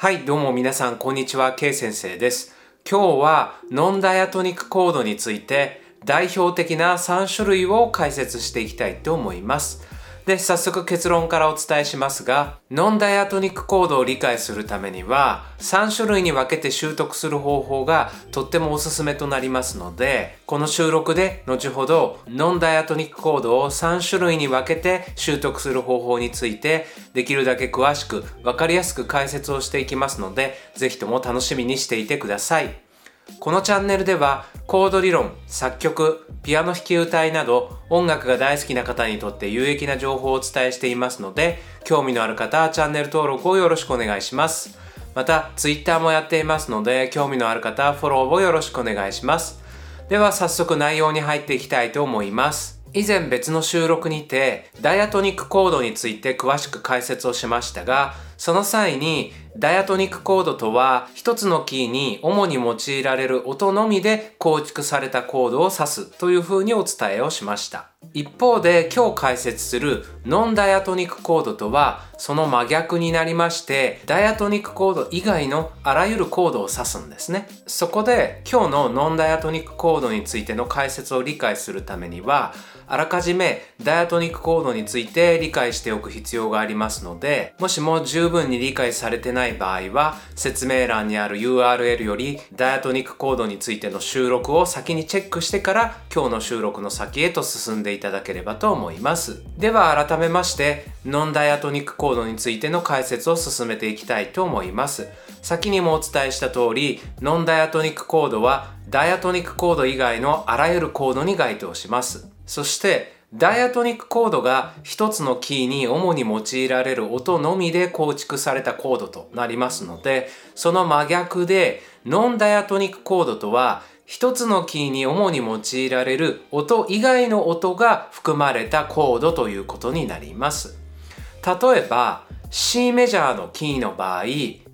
はい、どうも皆さん、こんにちは。K 先生です。今日はノンダイアトニックコードについて代表的な3種類を解説していきたいと思います。で、早速結論からお伝えしますが、ノンダイアトニックコードを理解するためには、3種類に分けて習得する方法がとってもおすすめとなりますので、この収録で後ほどノンダイアトニックコードを3種類に分けて習得する方法について、できるだけ詳しく分かりやすく解説をしていきますので、ぜひとも楽しみにしていてください。このチャンネルではコード理論、作曲、ピアノ弾き歌いなど音楽が大好きな方にとって有益な情報をお伝えしていますので興味のある方はチャンネル登録をよろしくお願いします。また Twitter もやっていますので興味のある方はフォローをよろしくお願いします。では早速内容に入っていきたいと思います。以前別の収録にてダイアトニックコードについて詳しく解説をしましたがその際にダイアトニックコードとは一つのキーに主に用いられる音のみで構築されたコードを指すというふうにお伝えをしました。一方で今日解説するノンダイアトニックコードとはその真逆になりましてダイアトニックコード以外のあらゆるコードを指すんですね。そこで今日のノンダイアトニックコードについての解説を理解するためにはあらかじめダイアトニックコードについて理解しておく必要がありますのでもしも十分に理解されてない場合は説明欄にある URL よりダイアトニックコードについての収録を先にチェックしてから今日の収録の先へと進んでいただければと思います。では改めましてノンダイアトニックコードについての解説を進めていきたいと思います。先にもお伝えした通りノンダイアトニックコードはダイアトニックコード以外のあらゆるコードに該当します。そしてダイアトニックコードが一つのキーに主に用いられる音のみで構築されたコードとなりますのでその真逆でノンダイアトニックコードとは一つのキーに主に用いられる音以外の音が含まれたコードということになります。例えば C メジャーのキーの場合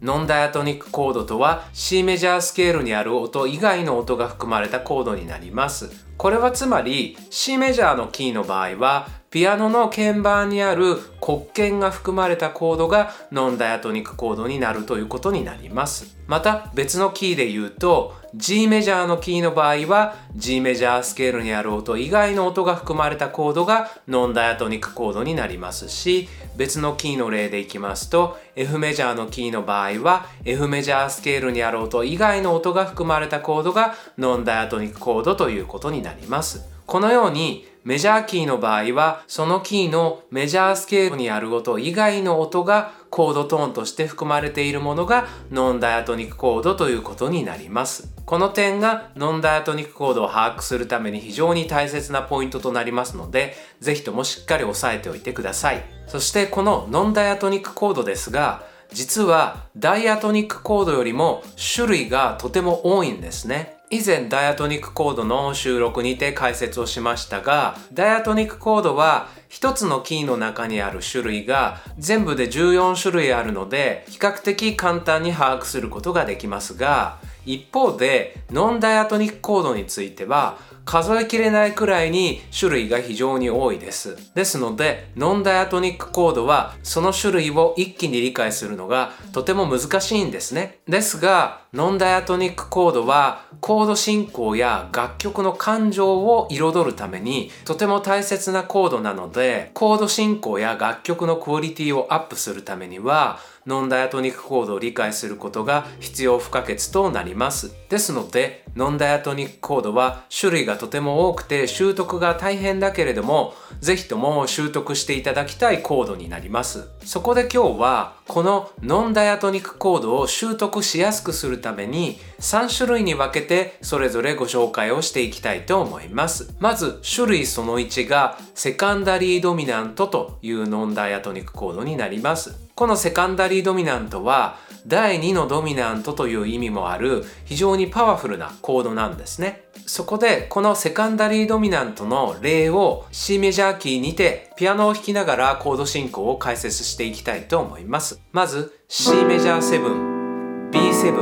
ノンダイアトニックコードとは C メジャースケールにある音以外の音が含まれたコードになります。これはつまり C メジャーのキーの場合はピアノの鍵盤にある黒鍵が含まれたコードがノンダイアトニックコードになるということになります。また別のキーで言うと G メジャーのキーの場合は G メジャースケールにある音以外の音が含まれたコードがノンダイアトニックコードになりますし別のキーの例でいきますと F メジャーのキーの場合は F メジャースケールにある音以外の音が含まれたコードがノンダイアトニックコードということになります。このようにメジャーキーの場合はそのキーのメジャースケールにある音以外の音がコードトーンとして含まれているものがノンダイアトニックコードということになります。この点がノンダイアトニックコードを把握するために非常に大切なポイントとなりますのでぜひともしっかり押さえておいてください。そしてこのノンダイアトニックコードですが実はダイアトニックコードよりも種類がとても多いんですね。以前ダイアトニックコードの収録にて解説をしましたがダイアトニックコードは1つのキーの中にある種類が全部で14種類あるので比較的簡単に把握することができますが一方でノンダイアトニックコードについては数えきれないくらいに種類が非常に多いです。ですので、ノンダイアトニックコードはその種類を一気に理解するのがとても難しいんですね。ですが、ノンダイアトニックコードはコード進行や楽曲の感情を彩るためにとても大切なコードなので、コード進行や楽曲のクオリティをアップするためには、ノンダイアトニックコードを理解することが必要不可欠となります。ですので、ノンダイアトニックコードは種類がとても多くて習得が大変だけれども、ぜひとも習得していただきたいコードになります。そこで今日は、このノンダイアトニックコードを習得しやすくするために3種類に分けてそれぞれご紹介をしていきたいと思います。まず種類その1がセカンダリードミナントというノンダイアトニックコードになります。このセカンダリードミナントは第2のドミナントという意味もある非常にパワフルなコードなんですね。そこでこのセカンダリードミナントの例を C メジャーキーにてピアノを弾きながらコード進行を解説していきたいと思います。まず C メジャー7、B7、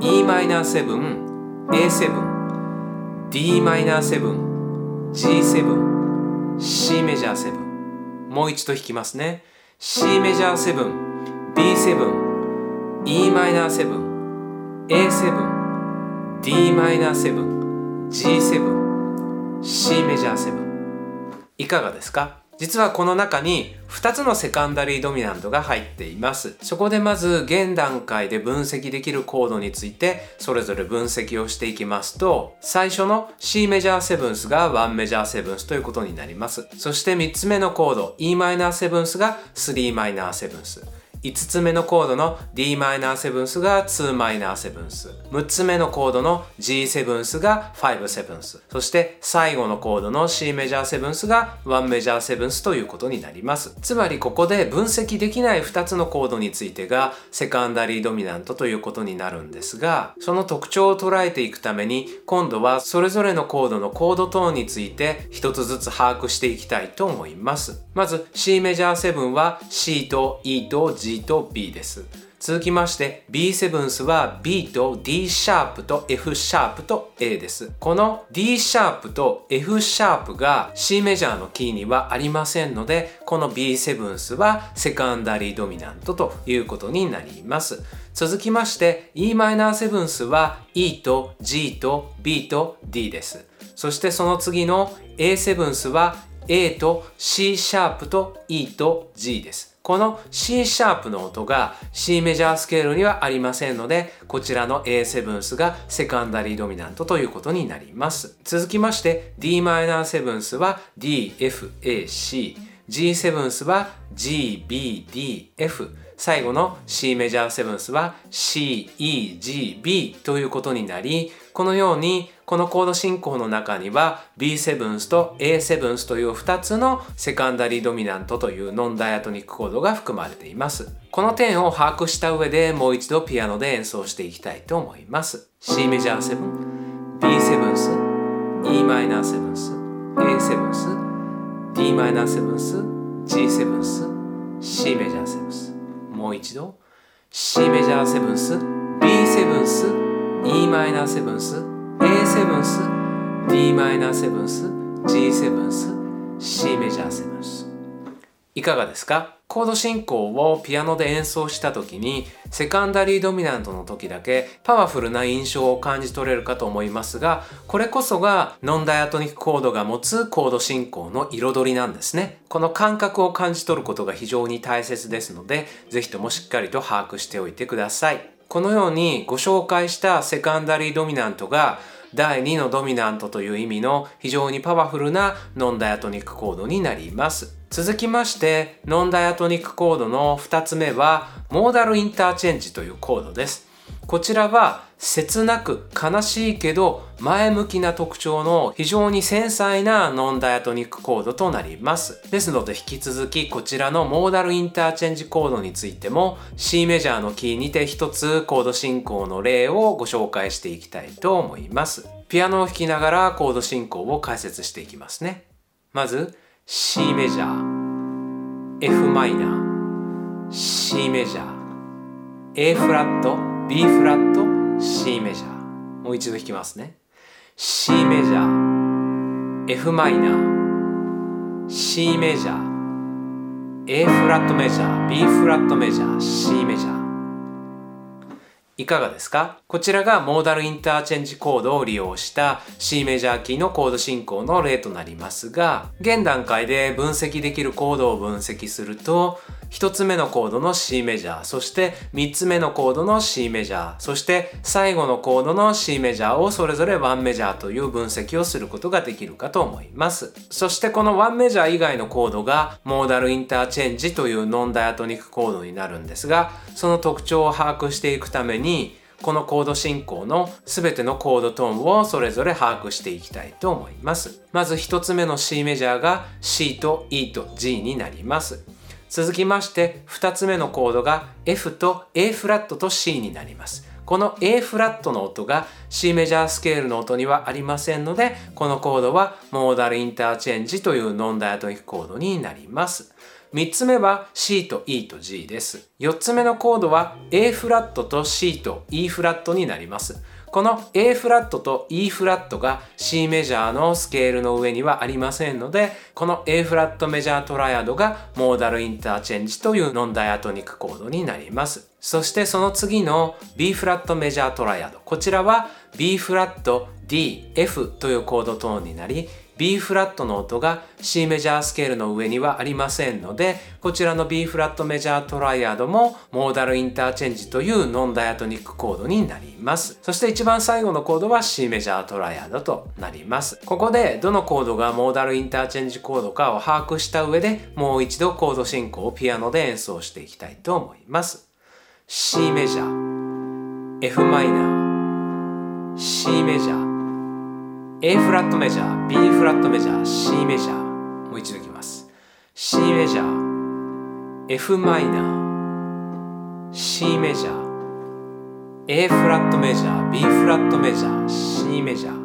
Em7、A7、Dm7、G7、C メジャー7もう一度弾きますね。C メジャー7 B7 e マイナー7 A7 d マイナー7 G7 C メジャー7いかがですか？実はこの中に2つのセカンダリードミナントが入っています。そこでまず現段階で分析できるコードについてそれぞれ分析をしていきますと最初の C メジャーセブンスが1メジャーセブンスということになります。そして3つ目のコード e マイナーセブンスが3マイナーセブンス。5つ目のコードの d マイナーセブンスが2マイナーセブンス。6つ目のコードの G セブンスが5セブンス。そして最後のコードの C メジャーセブンスが1メジャーセブンスということになります。つまりここで分析できない2つのコードについてがセカンダリードミナントということになるんですがその特徴を捉えていくために今度はそれぞれのコードのコードトーンについて1つずつ把握していきたいと思います。まず C メジャー7は C と E と G と B です。続きまして B7 は B と D シャープと F シャープと A です。この D シャープと F シャープが C メジャーのキーにはありませんので、この B7 はセカンダリードミナントということになります。続きまして Em7 は E と G と B と D です。そしてその次の A7 は A と C シャープと E と G です。この C シャープの音が C メジャースケールにはありませんので、こちらの A7 スがセカンダリードミナントということになります。続きまして Dm7 スは D, F, A, C、G7 スは G, B, D, F、最後の C メジャーセブンスは C, E, G, B ということになり、このようにこのコード進行の中には B7 と A7 という2つのセカンダリードミナントというノンダイアトニックコードが含まれています。この点を把握した上でもう一度ピアノで演奏していきたいと思います。C メジャー7、B7、E マイナー7、A7、D マイナー7、G7、C メジャー7。もう一度 C メジャー7、B7、E マイナーセブンス A セブンス D マイナーセブンス G セブンス C メジャーセブンスいかがですか？コード進行をピアノで演奏した時にセカンダリードミナントの時だけパワフルな印象を感じ取れるかと思いますがこれこそがノンダイアトニックコードが持つコード進行の彩りなんですね。この感覚を感じ取ることが非常に大切ですので是非ともしっかりと把握しておいてください。このようにご紹介したセカンダリードミナントが第2のドミナントという意味の非常にパワフルなノンダイアトニックコードになります。続きましてノンダイアトニックコードの2つ目はモーダルインターチェンジというコードです。こちらは切なく悲しいけど前向きな特徴の非常に繊細なノンダイアトニックコードとなります。ですので引き続きこちらのモーダルインターチェンジコードについても C メジャーのキーにて一つコード進行の例をご紹介していきたいと思います。ピアノを弾きながらコード進行を解説していきますね。まず C メジャー F マイナー C メジャー A フラット B フラット C メジャー。もう一度弾きますね。C メジャー F マイナー。C メジャー A フラットメジャー B フラットメジャー C メジャー。いかがですか？こちらがモーダルインターチェンジコードを利用した C メジャーキーのコード進行の例となりますが、現段階で分析できるコードを分析すると、1つ目のコードの C メジャー、そして3つ目のコードの C メジャー、そして最後のコードの C メジャーをそれぞれ1メジャーという分析をすることができるかと思います。そしてこの1メジャー以外のコードがモーダルインターチェンジというノンダイアトニックコードになるんですが、その特徴を把握していくためににこのコード進行の全てのコードトーンをそれぞれ把握していきたいと思います。まず1つ目の C メジャーが C と E と G になります。続きまして2つ目のコードが F と A フラットと C になります。この A フラットの音が C メジャースケールの音にはありませんのでこのコードはモーダルインターチェンジというノンダイアトニックコードになります。3つ目は C と E と G です。4つ目のコードは A フラットと C と E フラットになります。この A フラットと E フラットが C メジャーのスケールの上にはありませんので、この A フラットメジャートライアドがモーダルインターチェンジというノンダイアトニックコードになります。そしてその次の B フラットメジャートライアド。こちらは B フラット D、F というコードトーンになり、B フラットの音が C メジャースケールの上にはありませんので、こちらの B フラットメジャートライアドもモーダルインターチェンジというノンダイアトニックコードになります。そして一番最後のコードは C メジャートライアドとなります。ここでどのコードがモーダルインターチェンジコードかを把握した上でもう一度コード進行をピアノで演奏していきたいと思います。C メジャー F マイナー C メジャー A フラットメジャー B フラットメジャー C メジャーもう一度いきます。C メジャー F マイナー C メジャー A フラットメジャー B フラットメジャー C メジャー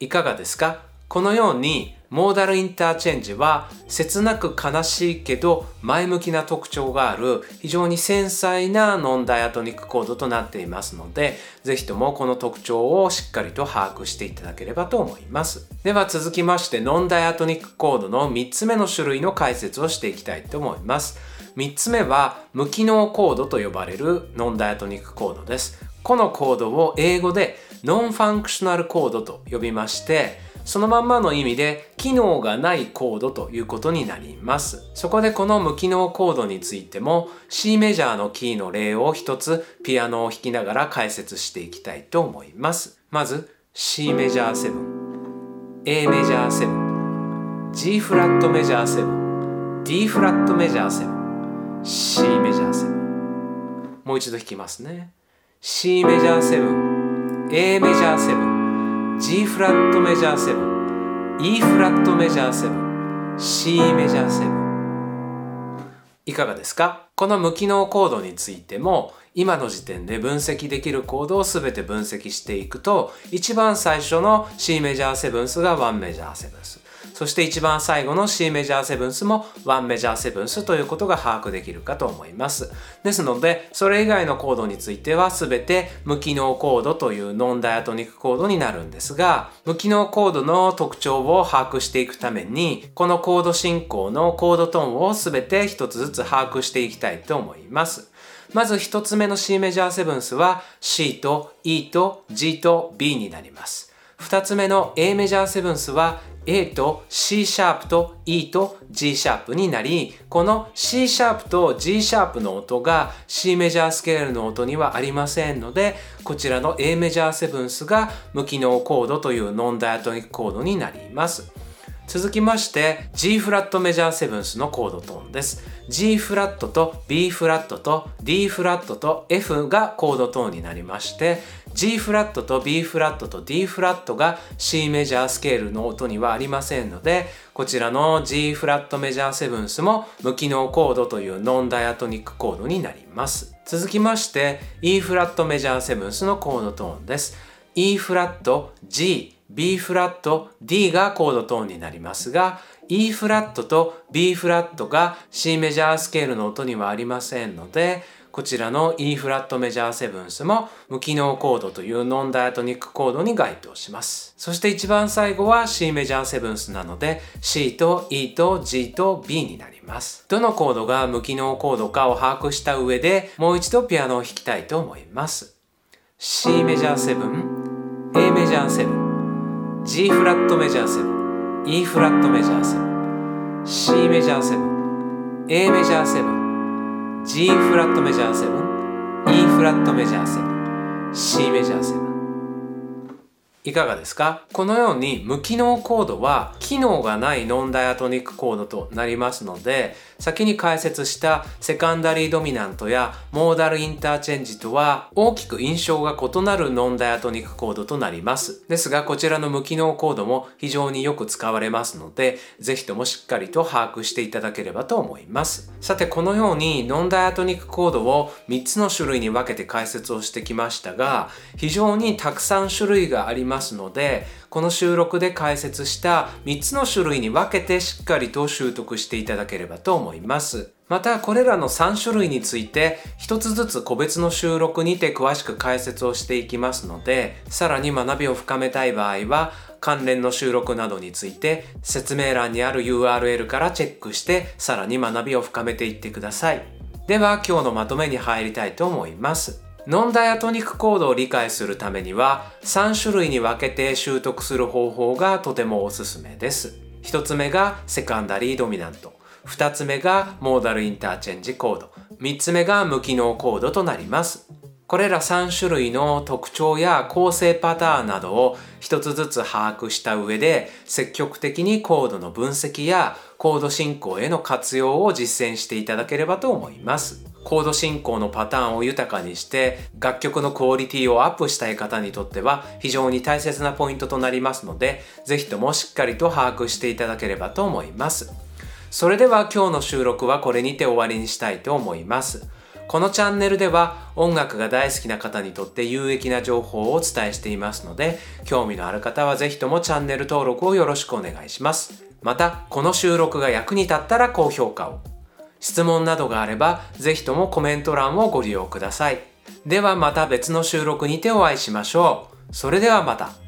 いかがですか？このようにモーダルインターチェンジは切なく悲しいけど前向きな特徴がある非常に繊細なノンダイアトニックコードとなっていますのでぜひともこの特徴をしっかりと把握していただければと思います。では続きましてノンダイアトニックコードの3つ目の種類の解説をしていきたいと思います。3つ目は無機能コードと呼ばれるノンダイアトニックコードです。このコードを英語で non-functional chord と呼びましてそのまんまの意味で機能がないコードということになります。そこでこの無機能コードについても C メジャーのキーの例を一つピアノを弾きながら解説していきたいと思います。まず C メジャー7、A メジャー7、G フラットメジャー7、D フラットメジャー7、C メジャー7。もう一度弾きますね。C メジャー7、A メジャー7、G フラットメジャー7 E フラットメジャー7 C メジャー7いかがですか？この無機能コードについても今の時点で分析できるコードを全て分析していくと一番最初の C メジャーセブンスが1メジャーセブンス。そして一番最後の C メジャーセブンスも1メジャーセブンスということが把握できるかと思います。ですので、それ以外のコードについては全て無機能コードというノンダイアトニックコードになるんですが、無機能コードの特徴を把握していくために、このコード進行のコードトーンを全て一つずつ把握していきたいと思います。まず一つ目の C メジャーセブンスは C と E と G と B になります。二つ目の A メジャーセブンスは A と C シャープと E と G シャープになり、この C シャープと G シャープの音が C メジャースケールの音にはありませんので、こちらの A メジャーセブンスが無機能コードというノンダイアトニックコードになります。続きまして G フラットメジャーセブンスのコードトーンです。G フラットと B フラットと D フラットと F がコードトーンになりまして G フラットと B フラットと D フラットが C メジャースケールの音にはありませんのでこちらの G フラットメジャーセブンスも無機能コードというノンダイアトニックコードになります。続きまして E フラットメジャーセブンスのコードトーンです E フラット G B フラット D がコードトーンになりますが E フラットと B フラットが C メジャースケールの音にはありませんのでこちらの E フラットメジャーセブンスも無機能コードというノンダイアトニックコードに該当します。そして一番最後は C メジャーセブンスなので C と E と G と B になります。どのコードが無機能コードかを把握した上でもう一度ピアノを弾きたいと思います。C メジャーセブン A メジャーセブン G フラットメジャーセブン E フラットメジャーセブン C メジャーセブン A メジャーセブン G フラットメジャー7 E フラットメジャー7 C メジャー7いかがですか？このように無機能コードは機能がないノンダイアトニックコードとなりますので先に解説したセカンダリードミナントやモーダルインターチェンジとは大きく印象が異なるノンダイアトニックコードとなります。ですがこちらの無機能コードも非常によく使われますのでぜひともしっかりと把握していただければと思います。さてこのようにノンダイアトニックコードを3つの種類に分けて解説をしてきましたが非常にたくさん種類がありますのでこの収録で解説した3つの種類に分けてしっかりと習得していただければと思います。またこれらの3種類について1つずつ個別の収録にて詳しく解説をしていきますのでさらに学びを深めたい場合は関連の収録などについて説明欄にある URL からチェックしてさらに学びを深めていってくださいでは今日のまとめに入りたいと思いますノンダイアトニックコードを理解するためには3種類に分けて習得する方法がとてもおすすめです。1つ目がセカンダリードミナント。2つ目がモーダルインターチェンジコード。3つ目が無機能コードとなります。これら3種類の特徴や構成パターンなどを一つずつ把握した上で積極的にコードの分析やコード進行への活用を実践していただければと思います。コード進行のパターンを豊かにして楽曲のクオリティをアップしたい方にとっては非常に大切なポイントとなりますのでぜひともしっかりと把握していただければと思います。それでは今日の収録はこれにて終わりにしたいと思います。このチャンネルでは音楽が大好きな方にとって有益な情報をお伝えしていますので興味のある方はぜひともチャンネル登録をよろしくお願いします。またこの収録が役に立ったら高評価を質問などがあればぜひともコメント欄をご利用ください。ではまた別の収録にてお会いしましょう。それではまた。